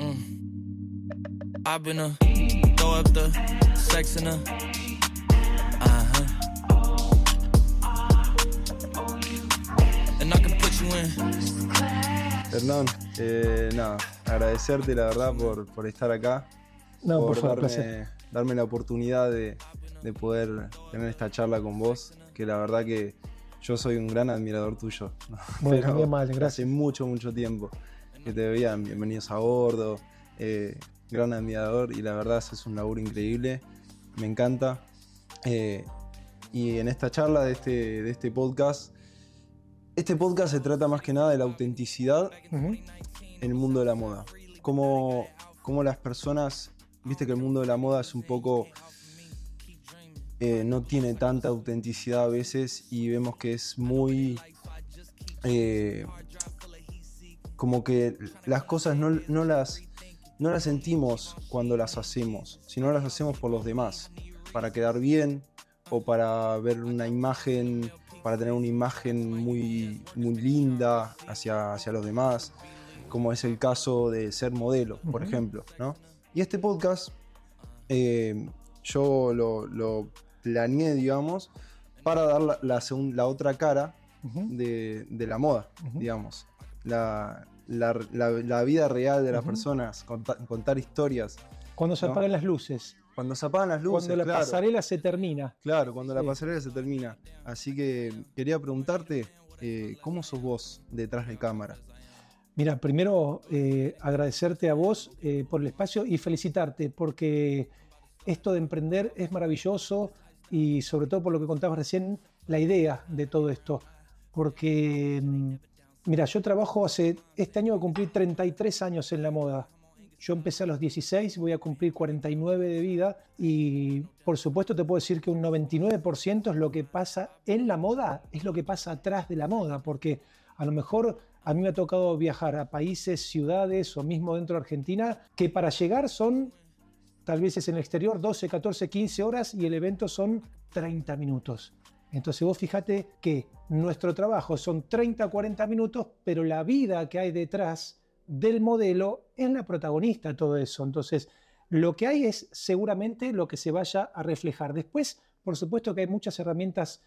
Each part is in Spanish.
Mm. I've been a throw up the sex in a uh-huh. And I can put you in. Hernán, eh, nada, agradecerte la verdad por, por estar acá. No, por, favor, darme, placer. darme la oportunidad de, de poder tener esta charla con vos, que la verdad que yo soy un gran admirador tuyo. ¿no? Bueno, Pero amable, Hace gracias. mucho, mucho tiempo que te veían bienvenidos a bordo, eh, gran admirador y la verdad haces un laburo increíble, me encanta. Eh, y en esta charla de este, de este podcast, este podcast se trata más que nada de la autenticidad en el mundo de la moda. Cómo, cómo las personas, viste que el mundo de la moda es un poco, eh, no tiene tanta autenticidad a veces y vemos que es muy, eh, como que las cosas no, no las, no las sentimos cuando las hacemos, sino las hacemos por los demás, para quedar bien o para ver una imagen, para tener una imagen muy, muy linda hacia, hacia los demás, como es el caso de ser modelo, por ejemplo. ¿no? Y este podcast eh, yo lo, lo planeé, digamos, para dar la, la la otra cara de, de la moda, digamos. La, la- la- la vida real de las personas, conta- contar historias. Cuando se ¿no? apagan las luces, Cuando se apagan las luces, cuando la claro, pasarela se termina. claro, cuando la pasarela se termina. Así que quería preguntarte, eh, ¿cómo sos vos detrás de cámara? Mira, primero eh, agradecerte a vos eh, por el espacio y felicitarte porque esto de emprender es maravilloso y sobre todo por lo que contabas recién, la idea de todo esto. Porque, mm, mira, yo trabajo hace, este año voy a cumplir 33 años en la moda. Yo empecé a los 16, voy a cumplir 49 de vida y por supuesto te puedo decir que un 99% es lo que pasa en la moda, es lo que pasa atrás de la moda, porque a lo mejor a mí me ha tocado viajar a países, ciudades o mismo dentro de Argentina, que para llegar son tal vez es en el exterior 12, 14, 15 horas y el evento son 30 minutos. Entonces vos fíjate que nuestro trabajo son 30, 40 minutos, pero la vida que hay detrás del modelo es la protagonista de todo eso. Entonces, lo que hay es seguramente lo que se vaya a reflejar. Después, por supuesto que hay muchas herramientas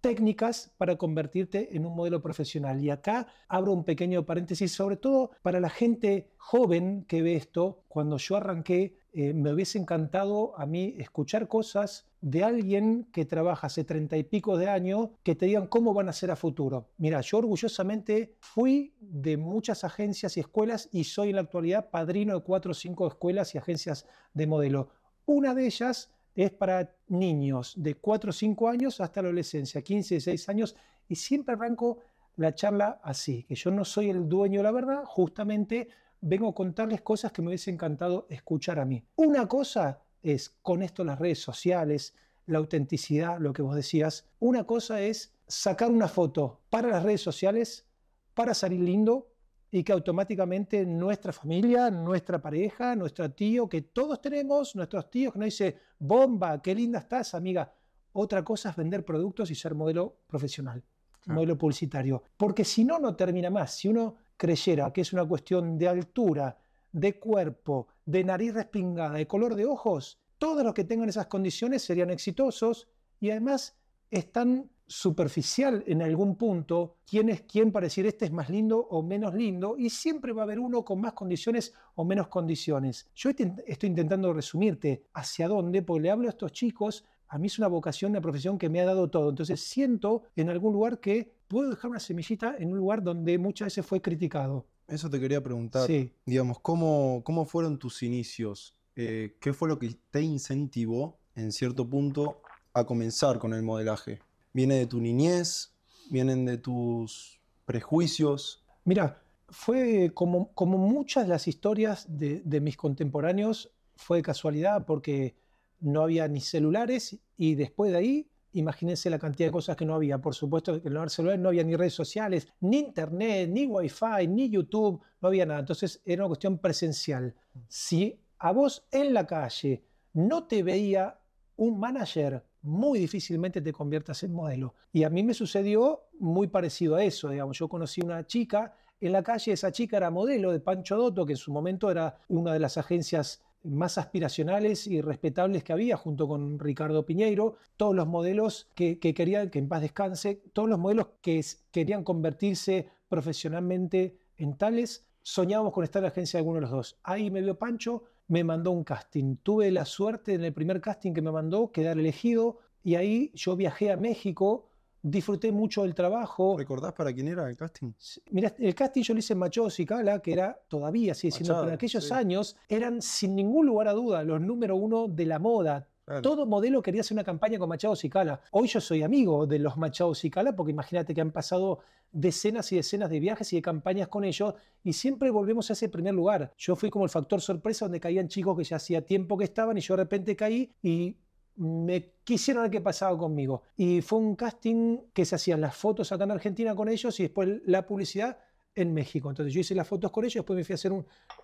técnicas para convertirte en un modelo profesional. Y acá abro un pequeño paréntesis, sobre todo para la gente joven que ve esto. Cuando yo arranqué, eh, me hubiese encantado a mí escuchar cosas de alguien que trabaja hace treinta y pico de años que te digan cómo van a ser a futuro. Mira, yo orgullosamente fui de muchas agencias y escuelas y soy en la actualidad padrino de cuatro o cinco escuelas y agencias de modelo. Una de ellas es para niños de 4 o 5 años hasta la adolescencia, 15, 16 años, y siempre arranco la charla así, que yo no soy el dueño de la verdad, justamente vengo a contarles cosas que me hubiese encantado escuchar a mí. Una cosa es con esto las redes sociales, la autenticidad, lo que vos decías. Una cosa es sacar una foto para las redes sociales, para salir lindo, y que automáticamente nuestra familia, nuestra pareja, nuestro tío, que todos tenemos, nuestros tíos, que nos dice, bomba, qué linda estás, amiga. Otra cosa es vender productos y ser modelo profesional, Claro. modelo publicitario. Porque si no, no termina más. Si uno creyera que es una cuestión de altura, de cuerpo, de nariz respingada, de color de ojos, todos los que tengan esas condiciones serían exitosos y además están superficial en algún punto quién es quién para decir este es más lindo o menos lindo y siempre va a haber uno con más condiciones o menos condiciones. Yo estoy intentando resumirte hacia dónde, porque le hablo a estos chicos, a mí es una vocación, una profesión que me ha dado todo. Entonces siento en algún lugar que puedo dejar una semillita en un lugar donde muchas veces fue criticado. Eso te quería preguntar. Sí. Digamos, ¿cómo, cómo fueron tus inicios? Eh, ¿Qué fue lo que te incentivó, en cierto punto, a comenzar con el modelaje? ¿Viene de tu niñez? ¿Vienen de tus prejuicios? Mira, fue como, como muchas de las historias de, de mis contemporáneos, fue de casualidad porque no había ni celulares y después de ahí, imagínense la cantidad de cosas que no había. Por supuesto que no había celulares, no había ni redes sociales, ni internet, ni wifi, ni YouTube, no había nada. Entonces era una cuestión presencial. Si a vos en la calle no te veía un manager, muy difícilmente te conviertas en modelo. Y a mí me sucedió muy parecido a eso, digamos. Yo conocí una chica en la calle, esa chica era modelo de Pancho Dotto, que en su momento era una de las agencias más aspiracionales y respetables que había, junto con Ricardo Piñeiro, todos los modelos que, querían, que en paz descanse, todos los modelos que querían convertirse profesionalmente en tales, soñábamos con estar en la agencia de alguno de los dos. Ahí me vio Pancho, me mandó un casting. Tuve la suerte en el primer casting que me mandó quedar elegido y ahí yo viajé a México disfruté mucho del trabajo. ¿Recordás para quién era el casting? Mira, el casting yo lo hice en Machado Cala, que era todavía, sigue siendo, pero en aquellos años eran sin ningún lugar a duda los número uno de la moda. Todo modelo quería hacer una campaña con Machado Cala. Hoy yo soy amigo de los Machado Cala porque imagínate que han pasado decenas y decenas de viajes y de campañas con ellos y siempre volvemos a ese primer lugar. Yo fui como el factor sorpresa donde caían chicos que ya hacía tiempo que estaban y yo de repente caí y me quisieron ver qué pasaba conmigo. Y fue un casting que se hacían las fotos acá en Argentina con ellos y después la publicidad en México. Entonces yo hice las fotos con ellos, después me fui a hacer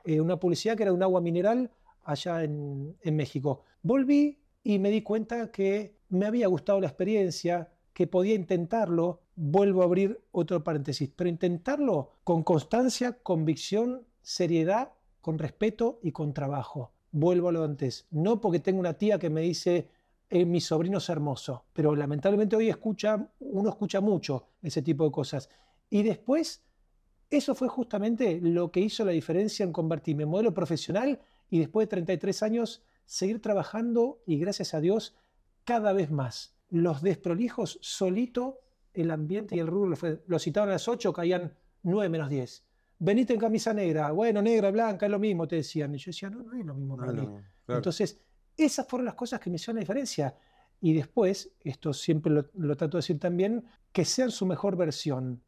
eh, una publicidad que era de un agua mineral allá en, México. Volví y me di cuenta que me había gustado la experiencia, que podía intentarlo. Vuelvo a abrir otro paréntesis, pero intentarlo con constancia, convicción, seriedad, con respeto y con trabajo. Vuelvo a lo antes. No porque tengo una tía que me dice, eh, mi sobrino es hermoso, pero lamentablemente hoy escucha, uno escucha mucho ese tipo de cosas. Y después, eso fue justamente lo que hizo la diferencia en convertirme en modelo profesional y después de 33 años seguir trabajando y gracias a Dios cada vez más. Los desprolijos solito, el ambiente y el rubro, lo citaban a las 8, caían 9 menos 10. Venite en camisa negra, bueno, negra, blanca, es lo mismo, te decían. Y yo decía, no, no es lo mismo para mí. Entonces, esas fueron las cosas que me hicieron la diferencia. Y después, esto siempre lo, trato de decir también, que sean su mejor versión.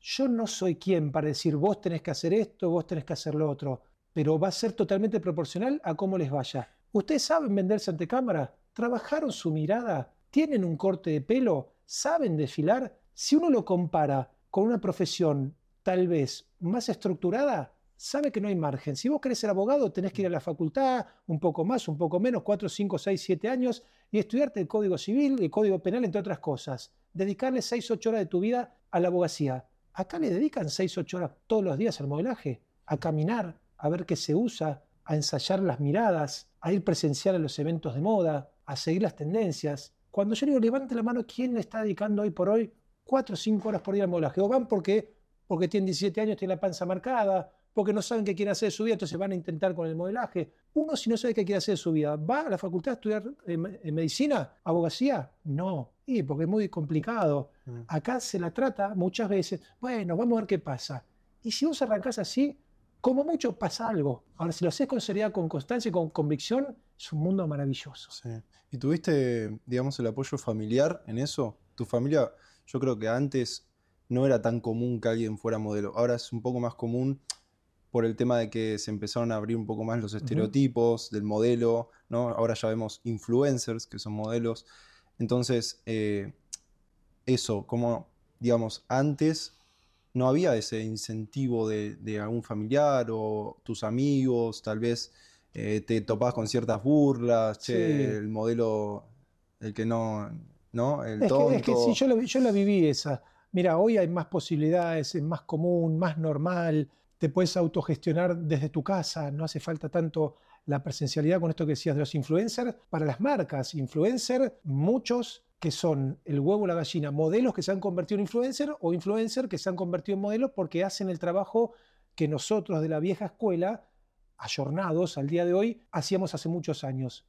Yo no soy quien para decir vos tenés que hacer esto, vos tenés que hacer lo otro, pero va a ser totalmente proporcional a cómo les vaya. ¿Ustedes saben venderse ante cámara? ¿Trabajaron su mirada? ¿Tienen un corte de pelo? ¿Saben desfilar? Si uno lo compara con una profesión tal vez más estructurada, sabe que no hay margen. Si vos querés ser abogado, tenés que ir a la facultad, un poco más, un poco menos, 4, 5, 6, 7 años, y estudiarte el Código Civil, el Código Penal, entre otras cosas. Dedicarle 6, 8 horas de tu vida a la abogacía. Acá le dedican 6, 8 horas todos los días al modelaje, a caminar, a ver qué se usa, a ensayar las miradas, a ir presencial a los eventos de moda, a seguir las tendencias. Cuando yo digo levante la mano, ¿quién le está dedicando hoy por hoy 4 o 5 horas por día al modelaje? O van porque, porque tienen 17 años, tienen la panza marcada, porque no saben qué quieren hacer de su vida, entonces van a intentar con el modelaje. Uno si no sabe qué quiere hacer de su vida, ¿va a la facultad a estudiar eh, medicina, abogacía? No, y porque es muy complicado. Mm. Acá se la trata muchas veces, bueno, vamos a ver qué pasa. Y si vos arrancás así, como mucho pasa algo. Ahora, si lo haces con seriedad, con constancia y con convicción, es un mundo maravilloso. Sí. ¿Y tuviste, digamos, el apoyo familiar en eso? Tu familia, yo creo que antes no era tan común que alguien fuera modelo. Ahora es un poco más común por el tema de que se empezaron a abrir un poco más los estereotipos del modelo, ¿no? Ahora ya vemos influencers, que son modelos. Entonces, eh, eso, como, digamos, antes no había ese incentivo de, algún familiar o tus amigos, tal vez eh, te topabas con ciertas burlas, che, el modelo, el que no, ¿no? El es tonto. Que, es que sí, yo la, yo la viví esa. Mira, hoy hay más posibilidades, es más común, más normal te puedes autogestionar desde tu casa, no hace falta tanto la presencialidad con esto que decías de los influencers. Para las marcas, influencers, muchos que son el huevo la gallina, modelos que se han convertido en influencer o influencers que se han convertido en modelos porque hacen el trabajo que nosotros de la vieja escuela, ayornados al día de hoy, hacíamos hace muchos años.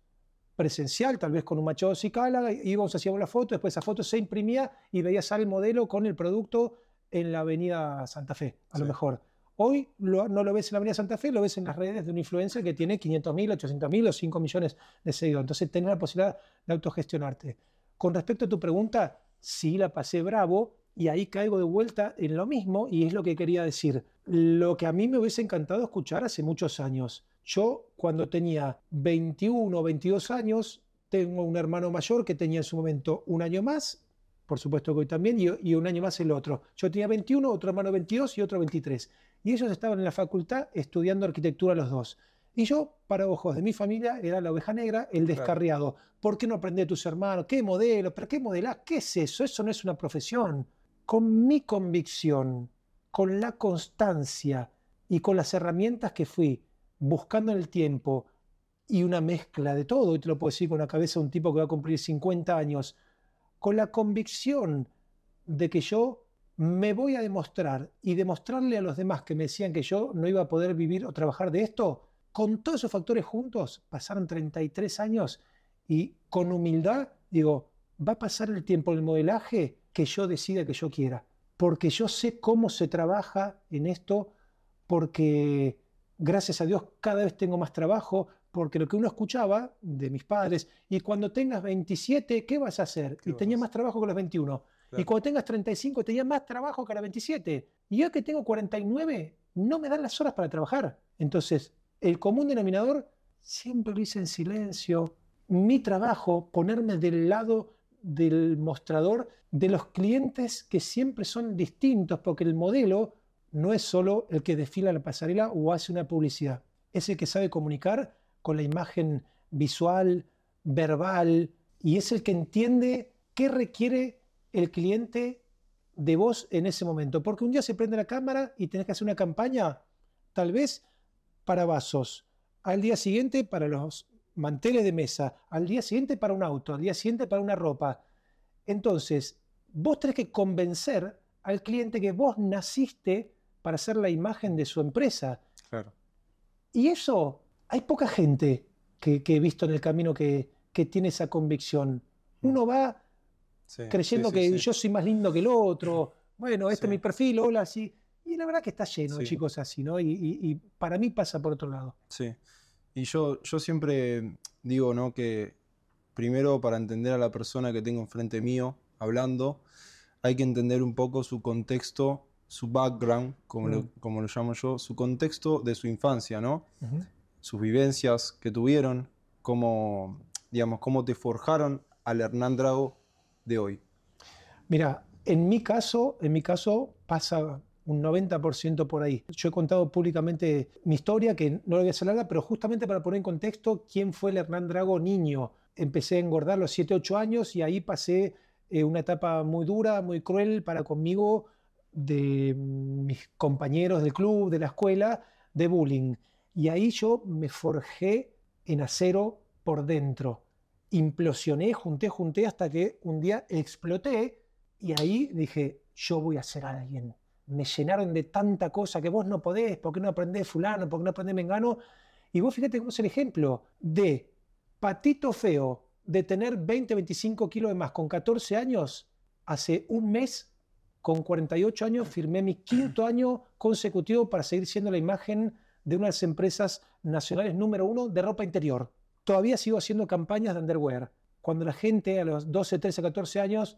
Presencial, tal vez con un machado cicala, íbamos, hacíamos la foto, después esa foto se imprimía y veías al modelo con el producto en la avenida Santa Fe, a lo mejor. Hoy no lo ves en la Avenida Santa Fe, lo ves en las redes de un influencer que tiene 500.000, 800.000 o 5 millones de seguidores. Entonces, tener la posibilidad de autogestionarte. Con respecto a tu pregunta, sí la pasé bravo y ahí caigo de vuelta en lo mismo y es lo que quería decir. Lo que a mí me hubiese encantado escuchar hace muchos años. Yo, cuando tenía 21 o 22 años, tengo un hermano mayor que tenía en su momento un año más por supuesto que hoy también, y, un año más el otro. Yo tenía 21, otro hermano 22 y otro 23. Y ellos estaban en la facultad estudiando arquitectura los dos. Y yo, para ojos de mi familia, era la oveja negra, el descarriado. ¿Por qué no aprendés de tus hermanos? ¿Qué modelo? ¿Pero qué modelás? ¿Qué es eso? Eso no es una profesión. Con mi convicción, con la constancia y con las herramientas que fui buscando en el tiempo y una mezcla de todo, y te lo puedo decir con la cabeza de un tipo que va a cumplir 50 años, con la convicción de que yo me voy a demostrar y demostrarle a los demás que me decían que yo no iba a poder vivir o trabajar de esto, con todos esos factores juntos, pasaron 33 años y con humildad digo, va a pasar el tiempo en el modelaje que yo decida que yo quiera, porque yo sé cómo se trabaja en esto, porque gracias a Dios cada vez tengo más trabajo, porque lo que uno escuchaba de mis padres, y cuando tengas 27, ¿qué vas a hacer? Y tenía más trabajo que los 21. Y cuando tengas 35, tenía más trabajo que los 27. Y yo que tengo 49, no me dan las horas para trabajar. Entonces, el común denominador siempre lo hice en silencio. Mi trabajo, ponerme del lado del mostrador de los clientes que siempre son distintos, porque el modelo no es solo el que desfila la pasarela o hace una publicidad, es el que sabe comunicar con la imagen visual, verbal, y es el que entiende qué requiere el cliente de vos en ese momento. Porque un día se prende la cámara y tenés que hacer una campaña, tal vez para vasos, al día siguiente para los manteles de mesa, al día siguiente para un auto, al día siguiente para una ropa. Entonces, vos tenés que convencer al cliente que vos naciste para ser la imagen de su empresa. Claro. Y eso, hay poca gente que, he visto en el camino que, tiene esa convicción. Mm. Uno va creyendo que yo soy más lindo que el otro. Bueno, este es mi perfil, hola, sí. Y la verdad que está lleno de chicos así, ¿no? Y, para mí pasa por otro lado. Sí. Y yo, yo siempre digo, ¿no? Que primero para entender a la persona que tengo enfrente mío hablando, hay que entender un poco su contexto su background, como, lo, mm. como lo llamo yo, su contexto de su infancia, ¿no? Sus vivencias que tuvieron, cómo, digamos, cómo te forjaron al Hernán Drago hoy. Mira, en mi caso, en mi caso pasa un 90% por ahí. Yo he contado públicamente mi historia, que no lo voy a hacer larga, pero justamente para poner en contexto quién fue el Hernán Drago niño. Empecé a engordar a los 7, 8 años y ahí pasé eh, una etapa muy dura, muy cruel para conmigo, de mis compañeros del club, de la escuela, de bullying. Y ahí yo me forjé en acero por dentro. Implosioné, junté, junté hasta que un día exploté y ahí dije, yo voy a ser alguien. Me llenaron de tanta cosa que vos no podés, porque no aprendés fulano, porque no aprendés mengano. Y vos fíjate cómo es el ejemplo de patito feo, de tener 20, 25 kilos de más con 14 años, hace un mes con 48 años firmé mi quinto año consecutivo para seguir siendo la imagen de una de las empresas nacionales número uno de ropa interior. Todavía sigo haciendo campañas de underwear. Cuando la gente a los 12, 13, 14 años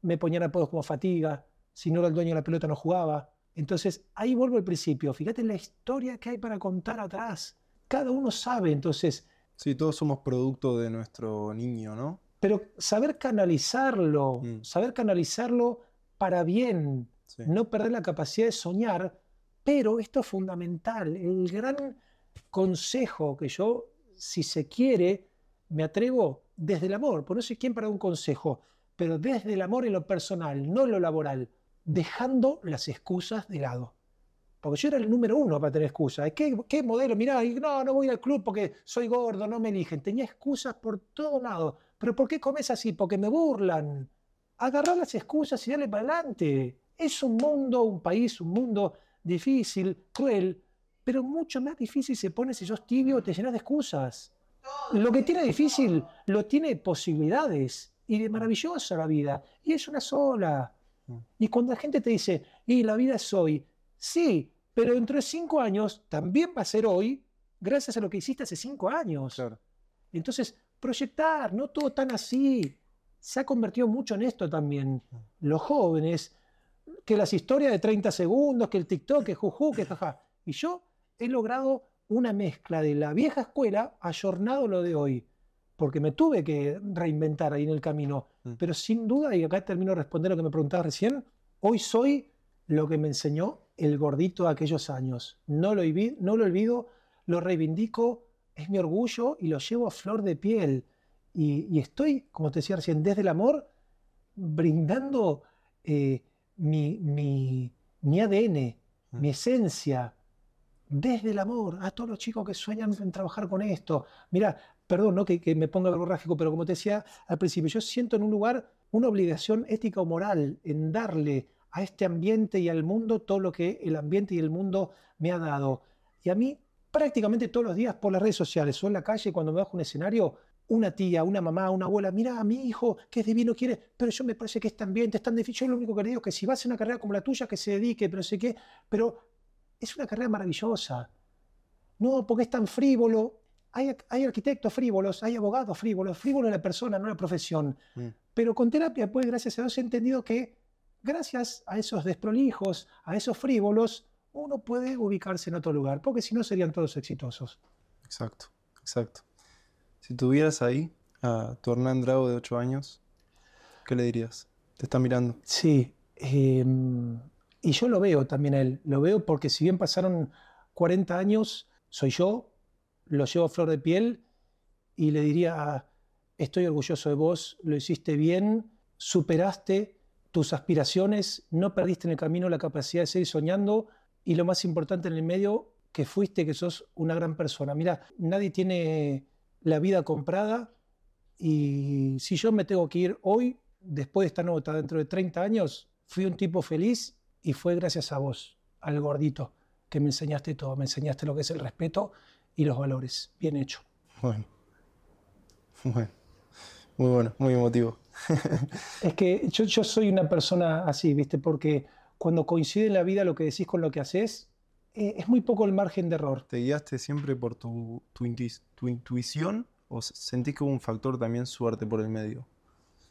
me ponían apodos como fatiga, si no era el dueño de la pelota no jugaba. Entonces ahí vuelvo al principio. Fíjate la historia que hay para contar atrás. Cada uno sabe, entonces. Sí, todos somos producto de nuestro niño, ¿no? Pero saber canalizarlo, mm. saber canalizarlo para bien, no perder la capacidad de soñar, pero esto es fundamental. El gran consejo que yo, si se quiere, me atrevo desde el amor, por no sé quién para un consejo, pero desde el amor en lo personal, no en lo laboral, dejando las excusas de lado. Porque yo era el número uno para tener excusas. ¿Qué, qué modelo? Mirá, no, no voy al club porque soy gordo, no me eligen. Tenía excusas por todos lados. ¿Pero por qué comes así? Porque me burlan agarrar las excusas y darle para adelante. Es un mundo, un país, un mundo difícil, cruel, pero mucho más difícil se pone si sos tibio o te llenas de excusas. Lo que tiene difícil lo tiene posibilidades y de maravillosa la vida. Y es una sola. Y cuando la gente te dice, y la vida es hoy, sí, pero dentro de cinco años también va a ser hoy, gracias a lo que hiciste hace cinco años. Entonces, proyectar, no todo tan así se ha convertido mucho en esto también. Los jóvenes, que las historias de 30 segundos, que el TikTok, que juju, que jaja. Y yo he logrado una mezcla de la vieja escuela ayornado lo de hoy, porque me tuve que reinventar ahí en el camino. Mm. Pero sin duda, y acá termino de responder lo que me preguntabas recién, hoy soy lo que me enseñó el gordito de aquellos años. No lo, no lo olvido, lo reivindico, es mi orgullo y lo llevo a flor de piel. Y, estoy, como te decía recién, desde el amor, brindando eh, mi, mi ADN, Mm. mi esencia, desde el amor, a todos los chicos que sueñan en trabajar con esto. Mira, perdón que, me ponga verborrágico, pero como te decía al principio, yo siento en un lugar una obligación ética o moral en darle a este ambiente y al mundo todo lo que el ambiente y el mundo me ha dado. Y a mí, prácticamente todos los días por las redes sociales o en la calle, cuando me bajo un escenario, una tía, una mamá, una abuela, mira a mi hijo que es divino, quiere, pero yo me parece que este ambiente es tan difícil. Yo lo único que le digo es que si va a una carrera como la tuya, que se dedique, pero sé qué, pero es una carrera maravillosa. No, porque es tan frívolo. Hay, hay arquitectos frívolos, hay abogados frívolos. Frívolo es la persona, no la profesión. Mm. Pero con terapia, pues, gracias a Dios, he entendido que gracias a esos desprolijos, a esos frívolos, uno puede ubicarse en otro lugar, porque si no serían todos exitosos. Exacto, exacto. Si tuvieras ahí a tu Hernán Drago de 8 años, ¿qué le dirías? Te está mirando. Sí, eh, y yo lo veo también a él, lo veo porque si bien pasaron 40 años, soy yo, lo llevo a flor de piel y le diría, estoy orgulloso de vos, lo hiciste bien, superaste tus aspiraciones, no perdiste en el camino la capacidad de seguir soñando y lo más importante en el medio, que fuiste, que sos una gran persona. Mira, nadie tiene la vida comprada y si yo me tengo que ir hoy, después de esta nota, dentro de 30 años, fui un tipo feliz y fue gracias a vos, al gordito, que me enseñaste todo, me enseñaste lo que es el respeto y los valores. Bien hecho. Bueno. Bueno. Muy bueno, muy emotivo. Es que yo, yo soy una persona así, ¿viste? Porque cuando coincide en la vida lo que decís con lo que haces, eh, es muy poco el margen de error. ¿Te guiaste siempre por tu, tu, intuis- tu intuición o sentís que hubo un factor también suerte por el medio?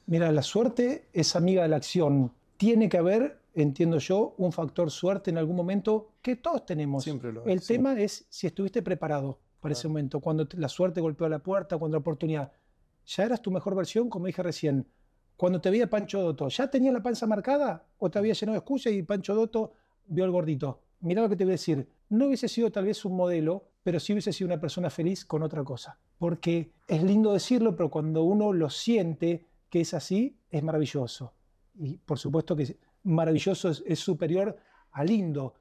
Mira, la suerte es amiga de la acción. Tiene que haber, entiendo yo, un factor suerte en algún momento que todos tenemos. Siempre lo El sí. tema es si estuviste preparado para ese Claro. momento, cuando la suerte golpeó la puerta, cuando la oportunidad. ¿Ya eras tu mejor versión, como dije recién? Cuando te veía Pancho Dotto, ¿ya tenías la panza marcada o te había llenado de excusas y Pancho Dotto vio el gordito? Mirá lo que te voy a decir. No hubiese sido tal vez un modelo, pero sí hubiese sido una persona feliz con otra cosa. Porque es lindo decirlo, pero cuando uno lo siente que es así, es maravilloso. Y por supuesto que maravilloso es, es superior a lindo.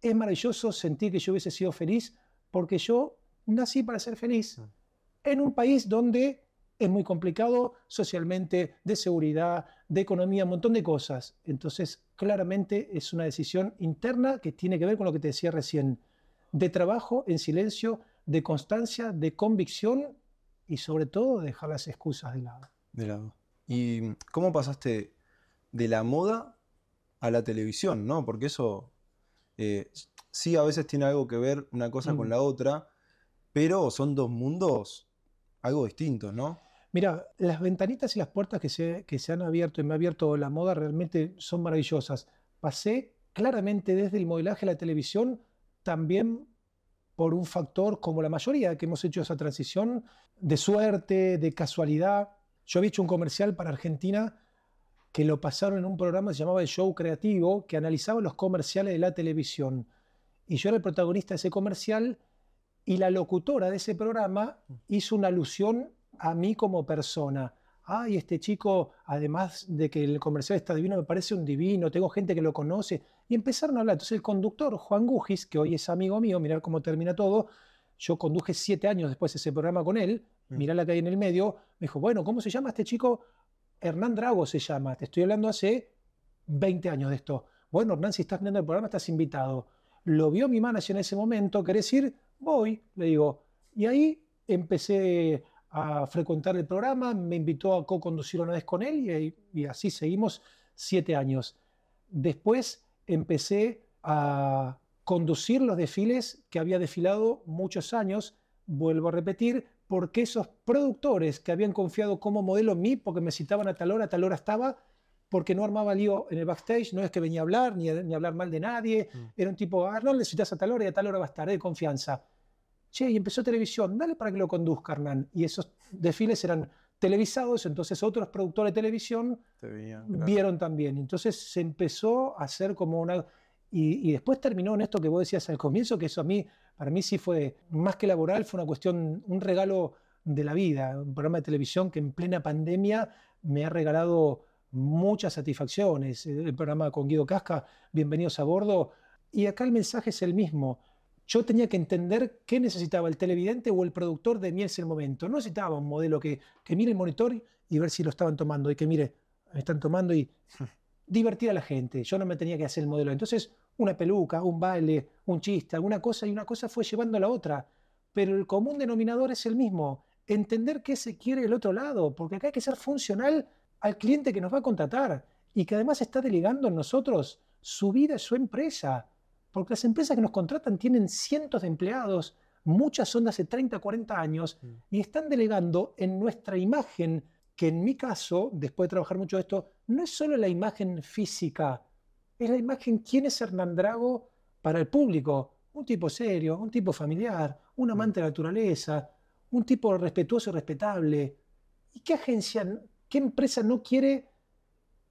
Es maravilloso sentir que yo hubiese sido feliz porque yo nací para ser feliz. Mm. En un país donde es muy complicado socialmente, de seguridad, de economía, un montón de cosas. Entonces, claramente es una decisión interna que tiene que ver con lo que te decía recién, de trabajo en silencio, de constancia, de convicción y sobre todo de dejar las excusas de lado. De lado. ¿Y cómo pasaste de la moda a la televisión, no? Porque eso eh, sí a veces tiene algo que ver una cosa con Mm. la otra, pero son dos mundos algo distintos, ¿no? Mira, las ventanitas y las puertas que se, que se han abierto y me ha abierto la moda realmente son maravillosas. Pasé claramente desde el modelaje a la televisión también por un factor como la mayoría que hemos hecho esa transición de suerte, de casualidad. Yo había hecho un comercial para Argentina que lo pasaron en un programa que se llamaba El Show Creativo, que analizaba los comerciales de la televisión. Y yo era el protagonista de ese comercial y la locutora de ese programa hizo una alusión a mí como persona. Ay, este chico, además de que el comercial está divino, me parece un divino, tengo gente que lo conoce. Y empezaron a hablar. Entonces el conductor, Juan Gugis, que hoy es amigo mío, mirar cómo termina todo, yo conduje siete años después ese programa con él, Mm. mirá la que hay en el medio, me dijo, bueno, ¿cómo se llama este chico? Hernán Drago se llama, te estoy hablando hace 20 años de esto. Bueno, Hernán, si estás viendo el programa, estás invitado. Lo vio mi manager en ese momento, ¿querés ir? Voy, le digo. Y ahí empecé a frecuentar el programa, me invitó a co-conducir una vez con él y, así seguimos siete años. Después empecé a conducir los desfiles que había desfilado muchos años, vuelvo a repetir, porque esos productores que habían confiado como modelo en mí, porque me citaban a tal hora, a tal hora estaba, porque no armaba lío en el backstage, no es que venía a hablar ni a, ni a hablar mal de nadie, Mm. era un tipo, ah, no necesitas a tal hora y a tal hora va a estar, de confianza. Che, y empezó televisión, dale para que lo conduzca Hernán. Y esos desfiles eran televisados, entonces otros productores de televisión Te veía, claro. vieron también. Entonces se empezó a hacer como una... Y, y después terminó en esto que vos decías al comienzo, que eso a mí, para mí sí fue, más que laboral, fue una cuestión, un regalo de la vida, un programa de televisión que en plena pandemia me ha regalado muchas satisfacciones. El programa con Guido Casca, bienvenidos a bordo. Y acá el mensaje es el mismo. Yo tenía que entender qué necesitaba el televidente o el productor de mí en ese momento. No necesitaba un modelo que, que mire el monitor y ver si lo estaban tomando y que mire, me están tomando y divertir a la gente. Yo no me tenía que hacer el modelo. Entonces, una peluca, un baile, un chiste, alguna cosa y una cosa fue llevando a la otra. Pero el común denominador es el mismo. Entender qué se quiere del otro lado, porque acá hay que ser funcional al cliente que nos va a contratar y que además está delegando en nosotros su vida, su empresa. Porque las empresas que nos contratan tienen cientos de empleados, muchas son de hace 30, 40 años, mm. y están delegando en nuestra imagen, que en mi caso, después de trabajar mucho esto, no es solo la imagen física, es la imagen quién es Hernán Drago para el público. Un tipo serio, un tipo familiar, un amante de la naturaleza, un tipo respetuoso y respetable. ¿Y qué agencia, qué empresa no quiere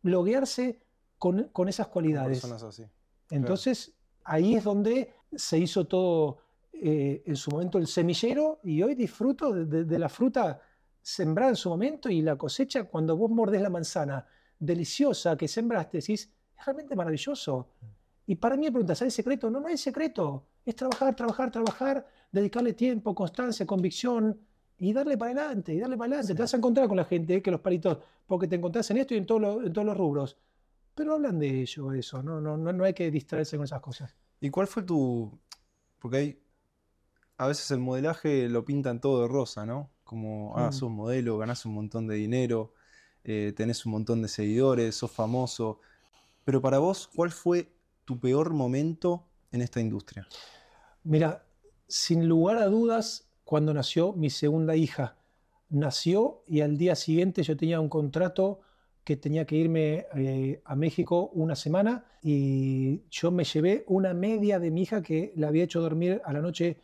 loguearse con, esas cualidades? así. Entonces, ahí es donde se hizo todo eh, en su momento el semillero y hoy disfruto de, la fruta sembrada en su momento y la cosecha cuando vos mordés la manzana deliciosa que sembraste, decís, es realmente maravilloso. Y para mí me preguntas, ¿hay secreto? No, no hay secreto. Es trabajar, trabajar, trabajar, dedicarle tiempo, constancia, convicción y darle para adelante, y darle para adelante. Te vas a encontrar con la gente, que los palitos, porque te encontrás en esto y en, en todos los rubros. Pero hablan de ello, eso, no, no, no, no hay que distraerse con esas cosas. ¿Y cuál fue tu...? Porque hay... A veces el modelaje lo pintan todo de rosa, ¿no? Como, ah, mm. sos modelo, ganás un montón de dinero, eh, tenés un montón de seguidores, sos famoso. Pero para vos, ¿cuál fue tu peor momento en esta industria? Mira, sin lugar a dudas, cuando nació mi segunda hija. Nació y al día siguiente yo tenía un contrato que tenía que irme eh, a México una semana y yo me llevé una media de mi hija que la había hecho dormir a la noche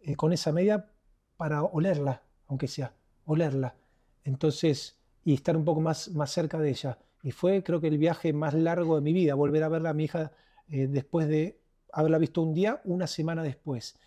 eh, con esa media para olerla, aunque sea, olerla. Entonces, y estar un poco más, más cerca de ella. Y fue creo que el viaje más largo de mi vida, volver a verla a mi hija eh, después de haberla visto un día, una semana después.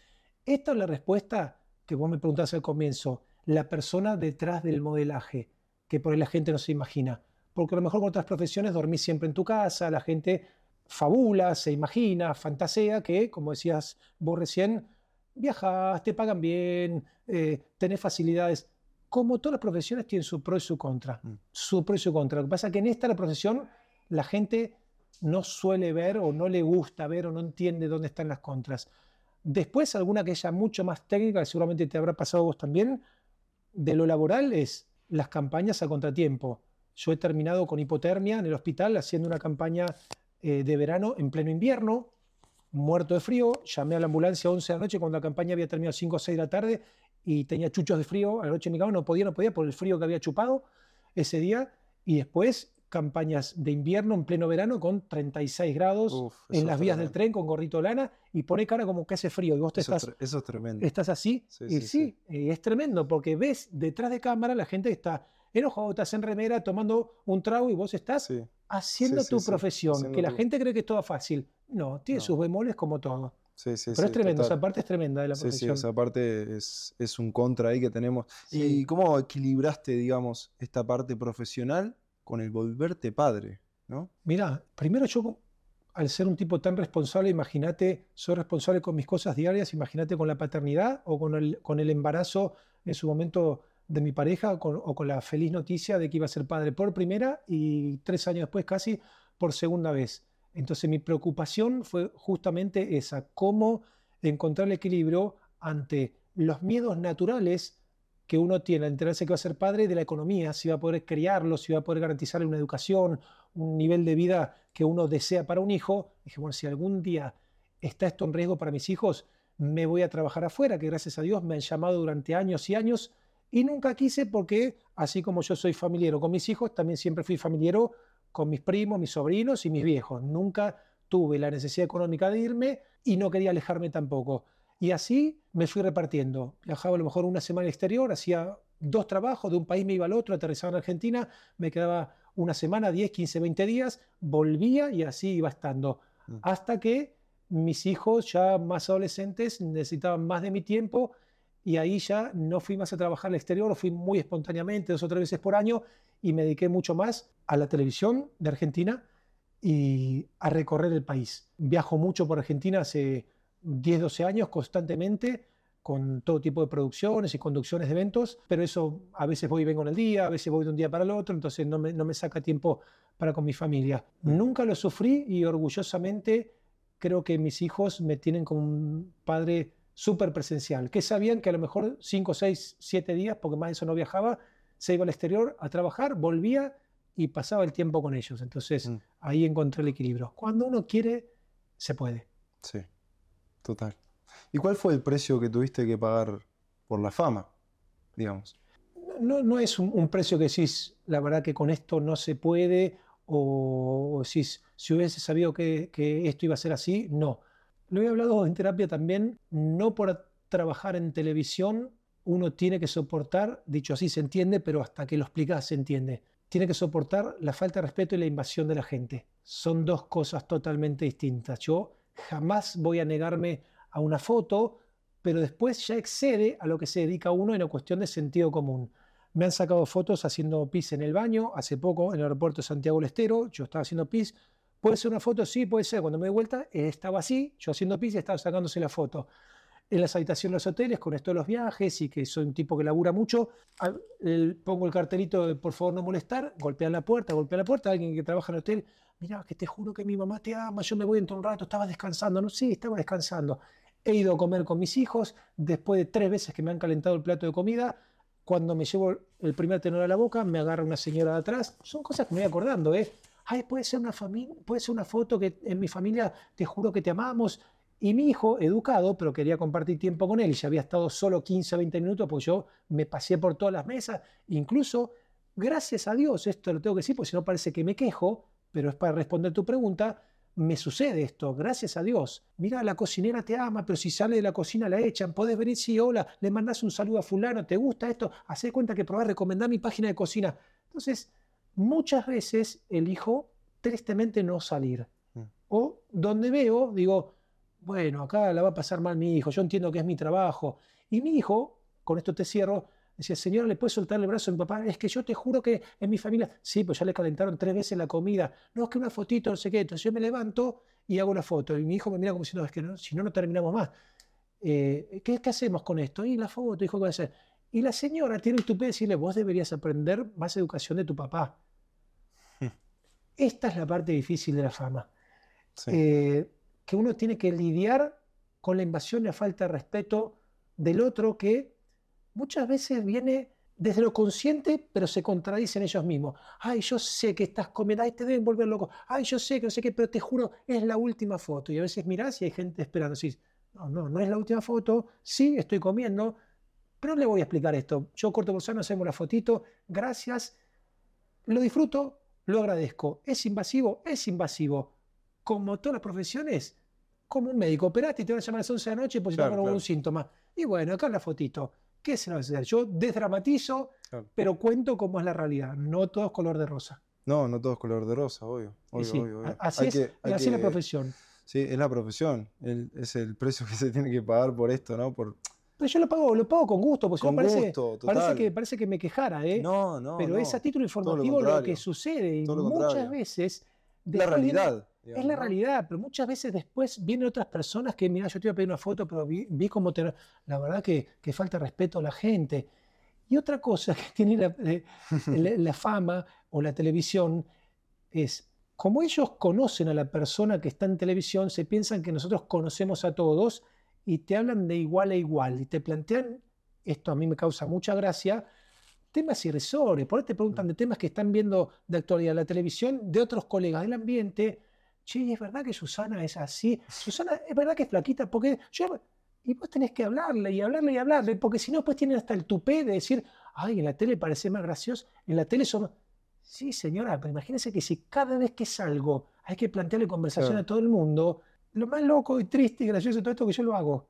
Esta es la respuesta que vos me preguntaste al comienzo, la persona detrás del modelaje, que por ahí la gente no se imagina. Porque a lo mejor con otras profesiones dormís siempre en tu casa, la gente fabula, se imagina, fantasea que, como decías vos recién, viajas, te pagan bien, eh, tenés facilidades como todas las profesiones tienen su pro y su contra. Mm. Su pro y su contra. Lo que pasa es que en esta la profesión la gente no suele ver o no le gusta ver o no entiende dónde están las contras. Después, alguna que haya mucho más técnica, que seguramente te habrá pasado vos también, de lo laboral es las campañas a contratiempo. Yo he terminado con hipotermia en el hospital haciendo una campaña eh, de verano en pleno invierno, muerto de frío, llamé a la ambulancia a 11 de la noche cuando la campaña había terminado a 5 o 6 de la tarde y tenía chuchos de frío. A la noche en mi cama no podía, no podía por el frío que había chupado ese día. Y después campañas de invierno en pleno verano con 36 grados en las vías del tren con gorrito lana y pone cara como que hace frío y vos te eso estás eso es tremendo. estás así y sí, es tremendo porque ves detrás de cámara la gente está enojado estás en remera tomando un trago y vos estás haciendo tu profesión que la gente cree que es todo fácil. No tiene sus bemoles como todo Sí, sí, Pero es tremendo, esa parte es tremenda de la profesión. Sí, esa parte es, un contra ahí que tenemos. ¿Y cómo equilibraste, digamos, esta parte profesional con el volverte padre? ¿no? Mira, primero yo, al ser un tipo tan responsable, imagínate, soy responsable con mis cosas diarias, imagínate con la paternidad o con el, con el embarazo en su momento de mi pareja o con la feliz noticia de que iba a ser padre por primera y tres años después casi por segunda vez. Entonces mi preocupación fue justamente esa, cómo encontrar el equilibrio ante los miedos naturales que uno tiene al enterarse que va a ser padre de la economía, si va a poder criarlo, si va a poder garantizarle una educación, un nivel de vida que uno desea para un hijo. Dije, bueno, si algún día está esto en riesgo para mis hijos, me voy a trabajar afuera, que gracias a Dios me han llamado durante años y años y nunca quise porque, así como yo soy familiero con mis hijos, también siempre fui familiero con mis primos, mis sobrinos y mis viejos. Nunca tuve la necesidad económica de irme y no quería alejarme tampoco. Y así me fui repartiendo. Viajaba a lo mejor una semana al exterior, hacía dos trabajos, de un país me iba al otro, aterrizaba en Argentina, me quedaba una semana, 10, 15, 20 días, volvía y así iba estando. Mm. Hasta que mis hijos ya más adolescentes necesitaban más de mi tiempo y ahí ya no fui más a trabajar al exterior, fui muy espontáneamente, dos o tres veces por año, y me dediqué mucho más a la televisión de Argentina y a recorrer el país. Viajo mucho por Argentina hace 10, 12 años constantemente con todo tipo de producciones y conducciones de eventos, pero eso a veces voy y vengo en el día, a veces voy de un día para el otro, entonces no me, no me saca tiempo para con mi familia. Nunca lo sufrí y orgullosamente creo que mis hijos me tienen como un padre súper presencial, que sabían que a lo mejor 5, 6, 7 días, porque más de eso no viajaba, se iba al exterior a trabajar, volvía y pasaba el tiempo con ellos. Entonces Mm. ahí encontré el equilibrio. Cuando uno quiere, se puede. Sí, total. ¿Y cuál fue el precio que tuviste que pagar por la fama, digamos? No, no es un, un precio que decís, la verdad que con esto no se puede, o, o decís, si hubiese sabido que, que esto iba a ser así, no. Lo he hablado en terapia también, no por trabajar en televisión uno tiene que soportar, dicho así se entiende, pero hasta que lo explicas se entiende, tiene que soportar la falta de respeto y la invasión de la gente. Son dos cosas totalmente distintas. Yo jamás voy a negarme a una foto, pero después ya excede a lo que se dedica uno en la cuestión de sentido común. Me han sacado fotos haciendo pis en el baño, hace poco en el aeropuerto de Santiago del Estero, yo estaba haciendo pis. ¿Puede ser una foto? Sí, puede ser. Cuando me doy vuelta, eh, estaba así, yo haciendo pis y estaba sacándose la foto. En las habitaciones de los hoteles, con esto de los viajes y que soy un tipo que labura mucho, pongo el cartelito por favor no molestar, golpean la puerta, golpean la puerta, alguien que trabaja en el hotel, mira, que te juro que mi mamá te ama, yo me voy dentro de un rato, estaba descansando, no, sí, estaba descansando. He ido a comer con mis hijos, después de tres veces que me han calentado el plato de comida, cuando me llevo el primer tenor a la boca, me agarra una señora de atrás. Son cosas que me voy acordando, ¿eh? Ay, puede ser una puede ser una foto que en mi familia te juro que te amamos. Y mi hijo, educado, pero quería compartir tiempo con él, ya había estado solo 15 o 20 minutos, pues yo me pasé por todas las mesas, incluso, gracias a Dios, esto lo tengo que decir, porque si no parece que me quejo, pero es para responder tu pregunta, me sucede esto, gracias a Dios. Mira, la cocinera te ama, pero si sale de la cocina la echan, podés venir, sí, hola, le mandás un saludo a fulano, ¿te gusta esto? Hacé cuenta que probás, recomendá mi página de cocina. Entonces, muchas veces elijo tristemente no salir. Mm. O donde veo, digo, bueno, acá la va a pasar mal mi hijo, yo entiendo que es mi trabajo. Y mi hijo, con esto te cierro, decía, señora, ¿le puedes soltar el brazo a mi papá? Es que yo te juro que en mi familia, sí, pues ya le calentaron tres veces la comida. No, es que una fotito, no sé qué. Entonces yo me levanto y hago una foto. Y mi hijo me mira como diciendo, es que no, si no, no terminamos más. Eh, ¿qué, qué hacemos con esto? Y la foto, hijo, ¿qué va a hacer? Y la señora tiene el tupé de decirle, vos deberías aprender más educación de tu papá. Esta es la parte difícil de la fama. Sí. Eh, que uno tiene que lidiar con la invasión y la falta de respeto del otro que muchas veces viene desde lo consciente, pero se contradicen ellos mismos. Ay, yo sé que estás comiendo, ay, te deben volver loco. Ay, yo sé que no sé qué, pero te juro, es la última foto. Y a veces mirás y hay gente esperando. Decís, no, no, no es la última foto. Sí, estoy comiendo, pero no le voy a explicar esto. Yo corto por sano, hacemos la fotito. Gracias. Lo disfruto, lo agradezco. ¿Es invasivo? Es invasivo. Como todas las profesiones, como un médico, operate y te van a llamar a las 11 de la noche por si Claro, te algún claro. síntoma. Y bueno, acá la fotito. ¿Qué se va a hacer? Yo desdramatizo, Claro. pero cuento cómo es la realidad. No todo es color de rosa. No, no todo es color de rosa, obvio. Y obvio, sí, obvio, obvio. así Hay es, que- así es la que- profesión. Sí, es la profesión. el- es el precio que se tiene que pagar por esto, ¿no? Por, Pero yo lo pago, lo pago con gusto, porque con parece, gusto, parece, total. que, parece que me quejara, ¿eh? No, no, pero no. es a título todo lo informativo lo, que sucede. Y muchas veces. La viene- realidad. Es la ¿no? realidad, pero muchas veces después vienen otras personas que, mira, yo te iba a pedir una foto, pero vi, vi cómo te... La verdad que, que falta respeto a la gente. Y otra cosa que tiene la, eh, la- la fama o la televisión es, como ellos conocen a la persona que está en televisión, se piensan que nosotros conocemos a todos y te hablan de igual a igual y te plantean, esto a mí me causa mucha gracia, temas irrisorios. Por ahí te preguntan de temas que están viendo de actualidad en la televisión de otros colegas del ambiente. Che, ¿es verdad que Susana es así? Susana, ¿es verdad que es flaquita? Porque yo... Y vos tenés que hablarle y hablarle y hablarle, porque si no, después tienen hasta el tupé de decir, ay, en la tele parece más gracioso, en la tele son... Sí, señora, pero imagínese que si cada vez que salgo hay que plantearle conversación a todo el mundo, lo más loco y triste y gracioso de todo esto que yo lo hago.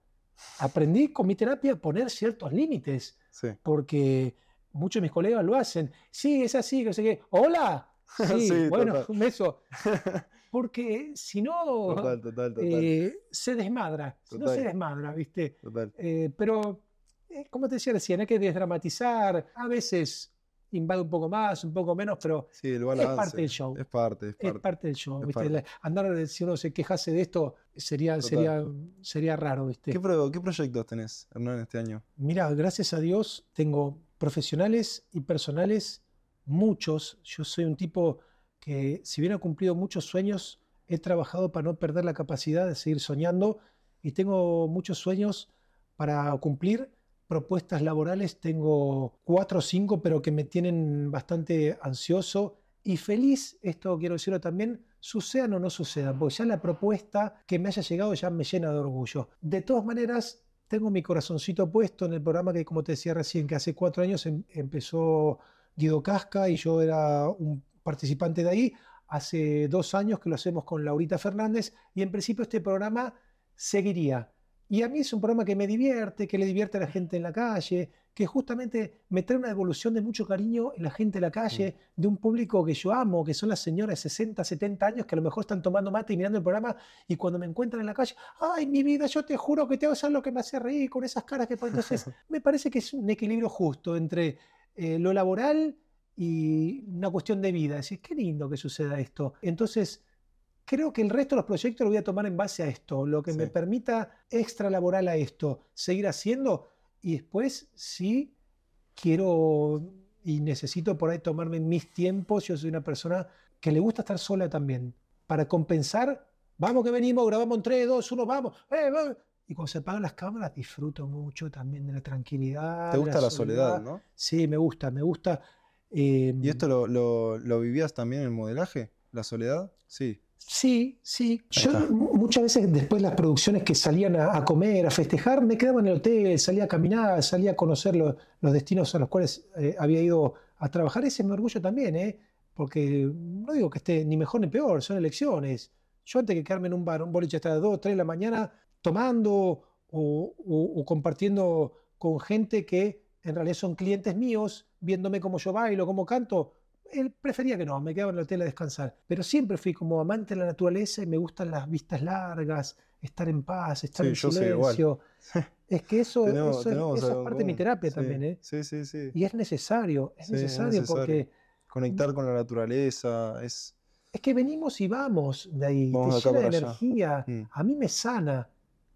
Aprendí con mi terapia a poner ciertos límites Sí. porque muchos de mis colegas lo hacen. Sí, es así, que no sé qué. ¡Hola! Sí, Sí, bueno, total. un beso. Porque si no, Total, total, total. eh, se desmadra. Si no se desmadra, ¿viste? total. Eh, pero eh, como te decía recién, hay que desdramatizar. A veces invade un poco más, un poco menos, pero Sí, el es balance. parte del show. Es parte, es Es parte. parte del show. es ¿viste? parte. Andar, si uno se quejase de esto, sería, Total. sería, sería raro. ¿viste? ¿Qué, pro- qué proyectos tenés, Hernán, este año? Mira, gracias a Dios tengo profesionales y personales, muchos. Yo soy un tipo que, si bien he cumplido muchos sueños, he trabajado para no perder la capacidad de seguir soñando y tengo muchos sueños para cumplir. Propuestas laborales tengo cuatro o cinco, pero que me tienen bastante ansioso y feliz. Esto quiero decirlo también, sucedan o no sucedan, porque ya la propuesta que me haya llegado ya me llena de orgullo. De todas maneras, tengo mi corazoncito puesto en el programa que, como te decía recién, que hace cuatro años em- empezó Guido Casca y yo era un participante de ahí. Hace dos años que lo hacemos con Laurita Fernández y en principio este programa seguiría. Y a mí es un programa que me divierte, que le divierte a la gente en la calle, que justamente me trae una evolución de mucho cariño en la gente de la calle, de un público que yo amo, que son las señoras de 60, 70 años que a lo mejor están tomando mate y mirando el programa y cuando me encuentran en la calle, ay, mi vida, yo te juro que te hago hacer lo que me hace reír con esas caras que ponen". Entonces, me parece que es un equilibrio justo entre eh, lo laboral y una cuestión de vida. Es decir, qué lindo que suceda esto. Entonces, creo que el resto de los proyectos lo voy a tomar en base a esto, lo que me Sí. permita extra laboral a esto, seguir haciendo y después sí quiero y necesito por ahí tomarme mis tiempos. Yo soy una persona que le gusta estar sola también, para compensar, vamos que venimos, grabamos en 3, 2, 1, vamos, eh, vamos. Y cuando se apagan las cámaras disfruto mucho también de la tranquilidad. ¿Te gusta la soledad, no? Sí, me gusta, me gusta. eh, ¿Y esto lo, lo- lo vivías también en el modelaje? ¿La soledad? Sí. Sí, sí. Ahí Yo muchas veces después las producciones que salían a, a comer, a festejar, me quedaba en el hotel, salía a caminar, salía a conocer lo- los destinos a los cuales eh, había ido a trabajar. Ese es mi orgullo también, ¿eh? Porque no digo que esté ni mejor ni peor, son elecciones. Yo antes que quedarme en un bar, un boliche hasta las 2, 3 de la mañana, tomando o, o- o compartiendo con gente que en realidad son clientes míos, viéndome cómo yo bailo, cómo canto, él prefería que no, me quedaba en el hotel a descansar. Pero siempre fui como amante de la naturaleza y me gustan las vistas largas, estar en paz, estar Sí, en yo soy igual. silencio. Es que eso, Tenemos- eso es- tenemos eso es parte de mi terapia Sí, también, ¿eh? Sí, sí, sí. Y es necesario, es Sí, es necesario, necesario. porque Conectar con la naturaleza es... es que venimos y vamos de ahí, Vamos te llena de energía. Mm. A mí me sana,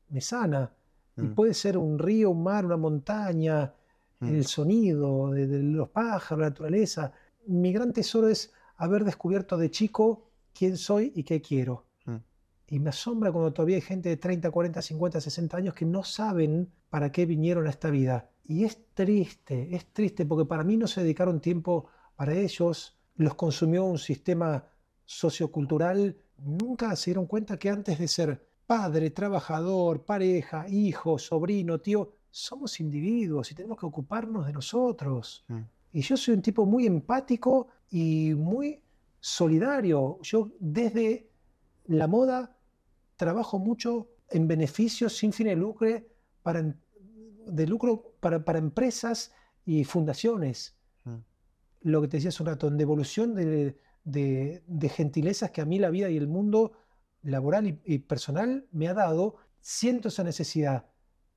me sana. Y Mm. puede ser un río, un mar, una montaña, Mm. el sonido de, de los pájaros, la naturaleza. Mi gran tesoro es haber descubierto de chico quién soy y qué quiero. Mm. Y me asombra cuando todavía hay gente de 30, 40, 50, 60 años que no saben para qué vinieron a esta vida. Y es triste, es triste porque para mí no se dedicaron tiempo para ellos, los consumió un sistema sociocultural, nunca se dieron cuenta que antes de ser padre, trabajador, pareja, hijo, sobrino, tío, somos individuos y tenemos que ocuparnos de nosotros. Mm. Y yo soy un tipo muy empático y muy solidario. Yo desde la moda trabajo mucho en beneficios sin fin de lucro para, em- de lucro para, para empresas y fundaciones. Mm. Lo que te decía hace un rato, en devolución de, de- de gentilezas que a mí la vida y el mundo laboral y, y personal me ha dado, siento esa necesidad.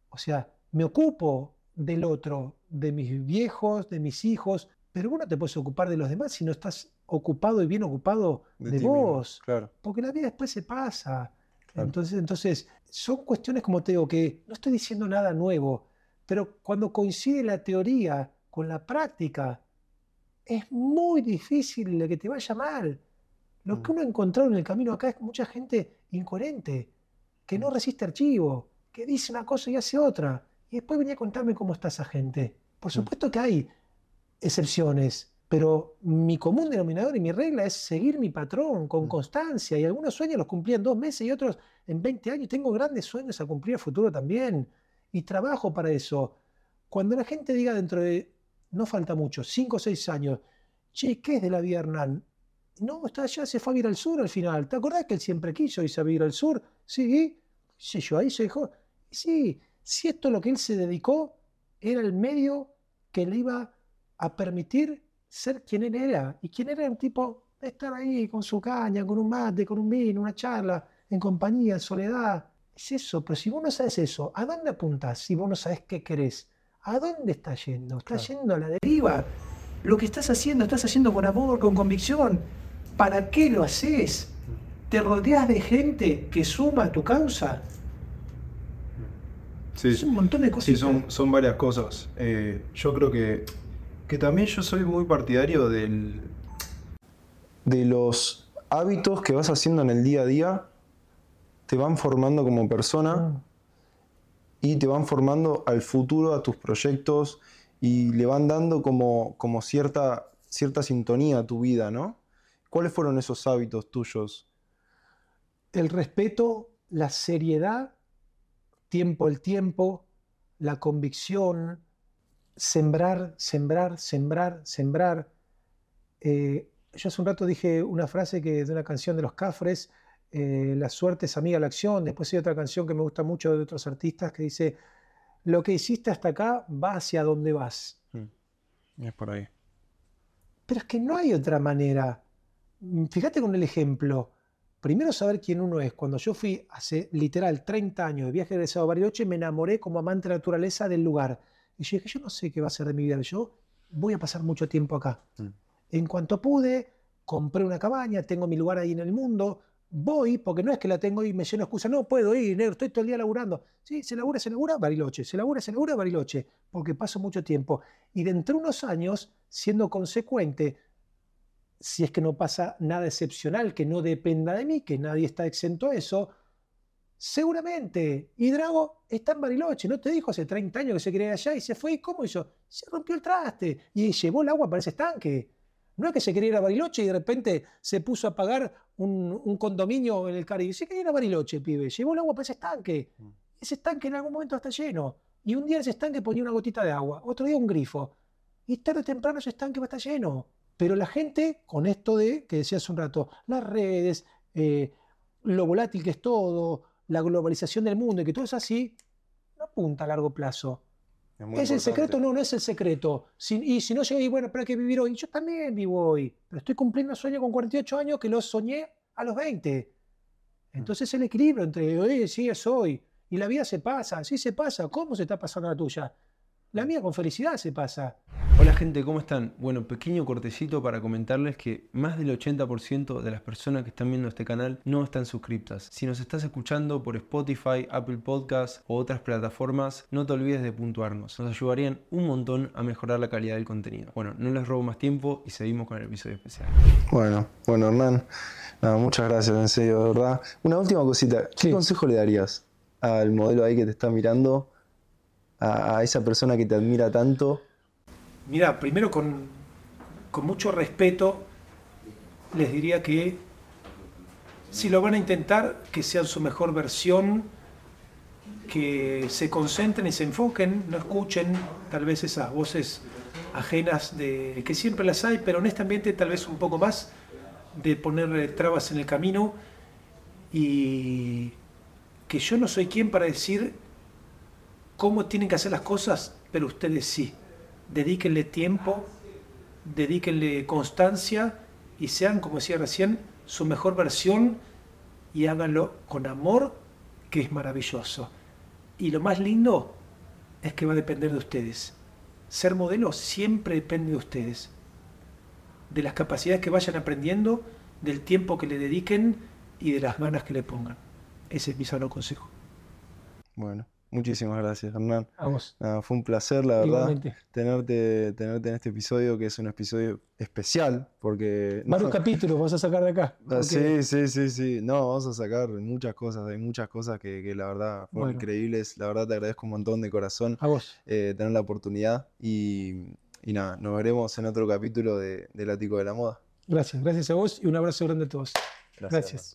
O sea, me ocupo del otro, de mis viejos, de mis hijos, pero vos no te puedes ocupar de los demás si no estás ocupado y bien ocupado De vos Claro. porque la vida después se pasa. Claro. Entonces, entonces, son cuestiones, como te digo, que no estoy diciendo nada nuevo, pero cuando coincide la teoría con la práctica, es muy difícil de que te vaya mal. Lo que Mm. uno ha encontrado en el camino acá es mucha gente incoherente, que no Mm. resiste archivo, que dice una cosa y hace otra. Y después venía a contarme cómo está esa gente. Por Mm. supuesto que hay excepciones, pero mi común denominador y mi regla es seguir mi patrón con Mm. constancia. Y algunos sueños los cumplí en dos meses y otros en 20 años. Tengo grandes sueños a cumplir a futuro también. Y trabajo para eso. Cuando la gente diga dentro de, no falta mucho, 5 o 6 años, che, ¿qué es de la vida Hernán? No, está allá, se fue a vivir al sur al final. ¿Te acordás que él siempre quiso irse a vivir al sur? Sí, sí, yo ahí se dejó. Sí, si esto lo que él se dedicó era el medio que le iba a permitir ser quien él era. Y quien era un tipo de estar ahí con su caña, con un mate, con un vino, una charla, en compañía, en soledad. Es eso, pero si vos no sabes eso, ¿a dónde apuntás si vos no sabes qué querés? ¿A dónde estás yendo? Estás Claro. yendo a la deriva. Lo que estás haciendo, estás haciendo con amor, con convicción. ¿Para qué lo haces? ¿Te rodeas de gente que suma a tu causa? Sí, Es un montón de cosas. Sí, son, son varias cosas. Eh, yo creo que, que también yo soy muy partidario del, de los hábitos que vas haciendo en el día a día, te van formando como persona Ah, y te van formando al futuro, a tus proyectos y le van dando como, como cierta, cierta sintonía a tu vida, ¿no? ¿Cuáles fueron esos hábitos tuyos? El respeto, la seriedad, tiempo el tiempo, la convicción, sembrar, sembrar, sembrar, sembrar. Eh, yo hace un rato dije una frase que de una canción de los Cafres, eh, la suerte es amiga de la acción. Después hay otra canción que me gusta mucho de otros artistas que dice, lo que hiciste hasta acá va hacia donde vas. Es por ahí. Pero es que no hay otra manera. Mm, Fíjate con el ejemplo. Primero saber quién uno es. Cuando yo fui hace literal 30 años de viaje egresado a Bariloche, me enamoré como amante de la naturaleza del lugar. Y yo dije, yo no sé qué va a ser de mi vida. Yo voy a pasar mucho tiempo acá. Mm. En cuanto pude, compré una cabaña, tengo mi lugar ahí en el mundo. Voy, porque no es que la tengo y me lleno de excusas. No puedo ir, negro, estoy todo el día laburando. Sí, se labura, se labura, Bariloche. Se labura, se labura, Bariloche. Porque paso mucho tiempo. Y dentro de unos años, siendo consecuente, si es que no pasa nada excepcional que no dependa de mí, que nadie está exento a eso, seguramente. Y Drago está en Bariloche, no te dijo hace 30 años que se quería ir allá y se fue. ¿Y cómo hizo? Se rompió el traste y llevó el agua para ese estanque. No es que se quería ir a Bariloche y de repente se puso a pagar un, un condominio en el Caribe. Se quería ir a Bariloche, pibe. Llevó el agua para ese estanque. Mm. Ese estanque en algún momento está lleno. Y un día ese estanque ponía una gotita de agua, otro día un grifo. Y tarde o temprano ese estanque va a estar lleno. Pero la gente, con esto de, que decía hace un rato, las redes, eh, lo volátil que es todo, la globalización del mundo y que todo es así, no apunta a largo plazo. ¿Es el secreto? No, no es el secreto. Si- y si no llega y bueno, pero hay que vivir hoy. Yo también vivo hoy. Pero estoy cumpliendo un sueño con 48 años que lo soñé a los 20. Entonces el equilibrio entre hoy sí es hoy. Y la vida se pasa, sí se pasa. ¿Cómo se está pasando la tuya? La mía con felicidad se pasa. Hola gente, ¿cómo están? Bueno, pequeño cortecito para comentarles que más del 80% de las personas que están viendo este canal no están suscriptas. Si nos estás escuchando por Spotify, Apple Podcasts o otras plataformas, no te olvides de puntuarnos. Nos ayudarían un montón a mejorar la calidad del contenido. Bueno, no les robo más tiempo y seguimos con el episodio especial. Bueno, bueno Hernán, muchas gracias en serio, de verdad. Una última cosita, ¿qué Sí. consejo le darías al modelo ahí que te está mirando? A, esa persona que te admira tanto. Mira, primero con, con mucho respeto les diría que si lo van a intentar, que sean su mejor versión, que se concentren y se enfoquen, no escuchen tal vez esas voces ajenas de que siempre las hay, pero en ambiente tal vez un poco más de poner eh, trabas en el camino y que yo no soy quien para decir cómo tienen que hacer las cosas, pero ustedes sí. Dedíquenle tiempo, dedíquenle constancia y sean, como decía recién, su mejor versión y háganlo con amor, que es maravilloso. Y lo más lindo es que va a depender de ustedes. Ser modelo siempre depende de ustedes. De las capacidades que vayan aprendiendo, del tiempo que le dediquen y de las ganas que le pongan. Ese es mi sano consejo. Bueno, muchísimas gracias Hernán. Vamos. Nada, fue un placer, la verdad, tenerte, tenerte en este episodio, que es un episodio especial, porque... Varios no- capítulos vas a sacar de acá. Ah, porque- Sí, sí, sí, sí. No, vamos a sacar muchas cosas, hay muchas cosas que, que la verdad fueron Bueno. increíbles. La verdad te agradezco un montón de corazón A vos. eh, tener la oportunidad y, y nada, nos veremos en otro capítulo de, del Ático de la Moda. Gracias, gracias a vos y un abrazo grande a todos. Gracias.